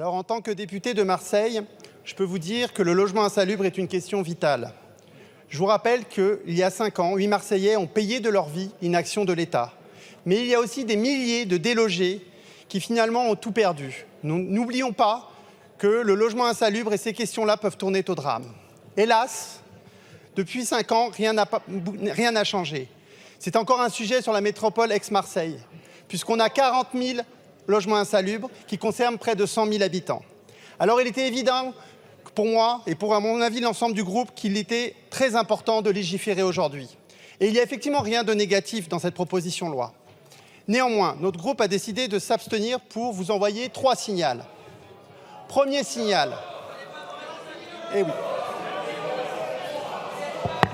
En tant que député de Marseille, je peux vous dire que le logement insalubre est une question vitale. Je vous rappelle qu'il y a cinq ans, huit Marseillais ont payé de leur vie l'inaction de l'État. Mais il y a aussi des milliers de délogés qui finalement ont tout perdu. N'oublions pas que le logement insalubre et ces questions-là peuvent tourner au drame. Hélas, depuis cinq ans, rien n'a changé. C'est encore un sujet sur la métropole ex-Marseille, puisqu'on a 40 000 logements insalubres qui concernent près de 100 000 habitants. Alors il était évident pour moi et pour à mon avis l'ensemble du groupe qu'il était très important de légiférer aujourd'hui. Et il n'y a effectivement rien de négatif dans cette proposition de loi. Néanmoins, notre groupe a décidé de s'abstenir pour vous envoyer trois signaux. Premier signal. Eh oui.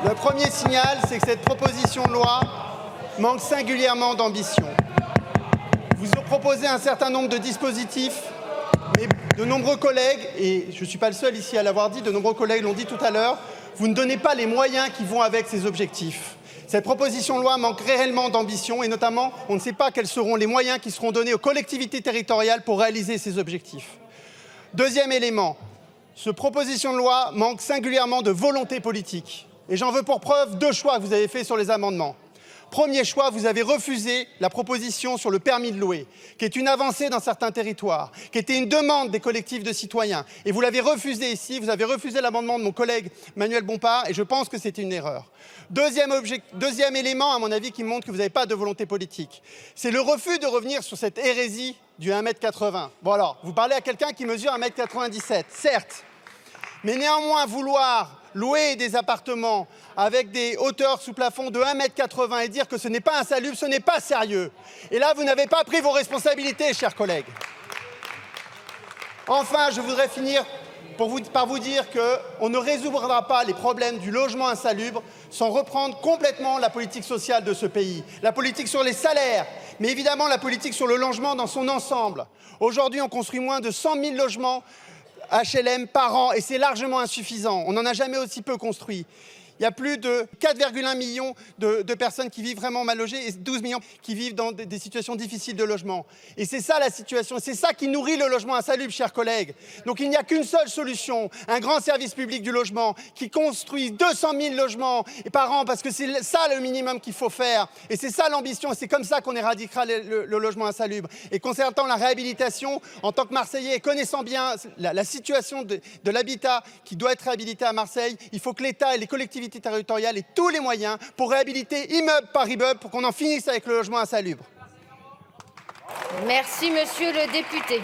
Le premier signal, c'est que cette proposition de loi manque singulièrement d'ambition. Vous proposez un certain nombre de dispositifs, mais de nombreux collègues, et je ne suis pas le seul ici à l'avoir dit, de nombreux collègues l'ont dit tout à l'heure, vous ne donnez pas les moyens qui vont avec ces objectifs. Cette proposition de loi manque réellement d'ambition et notamment, on ne sait pas quels seront les moyens qui seront donnés aux collectivités territoriales pour réaliser ces objectifs. Deuxième élément, cette proposition de loi manque singulièrement de volonté politique. Et j'en veux pour preuve deux choix que vous avez faits sur les amendements. Premier choix, vous avez refusé la proposition sur le permis de louer, qui est une avancée dans certains territoires, qui était une demande des collectifs de citoyens. Et vous l'avez refusé ici, vous avez refusé l'amendement de mon collègue Manuel Bompard, et je pense que c'était une erreur. Deuxième, élément, à mon avis, qui montre que vous n'avez pas de volonté politique, c'est le refus de revenir sur cette hérésie du 1m80. Bon alors, vous parlez à quelqu'un qui mesure 1m97, certes, mais néanmoins vouloir louer des appartements avec des hauteurs sous plafond de 1m80 et dire que ce n'est pas insalubre, ce n'est pas sérieux. Et là, vous n'avez pas pris vos responsabilités, chers collègues. Enfin, je voudrais finir par vous dire qu'on ne résoudra pas les problèmes du logement insalubre sans reprendre complètement la politique sociale de ce pays, la politique sur les salaires, mais évidemment la politique sur le logement dans son ensemble. Aujourd'hui, on construit moins de 100 000 logements HLM par an et c'est largement insuffisant. On n'en a jamais aussi peu construit. Il y a plus de 4,1 millions de, personnes qui vivent vraiment mal logées et 12 millions qui vivent dans des, situations difficiles de logement. Et c'est ça la situation, c'est ça qui nourrit le logement insalubre, chers collègues. Donc il n'y a qu'une seule solution, un grand service public du logement qui construit 200 000 logements par an, parce que c'est ça le minimum qu'il faut faire. Et c'est ça l'ambition, c'est comme ça qu'on éradiquera le, logement insalubre. Et concernant la réhabilitation, en tant que Marseillais, connaissant bien la, situation de l'habitat qui doit être réhabilité à Marseille, il faut que l'État et les collectivités territoriale et tous les moyens pour réhabiliter immeuble par immeuble pour qu'on en finisse avec le logement insalubre. Merci, monsieur le député.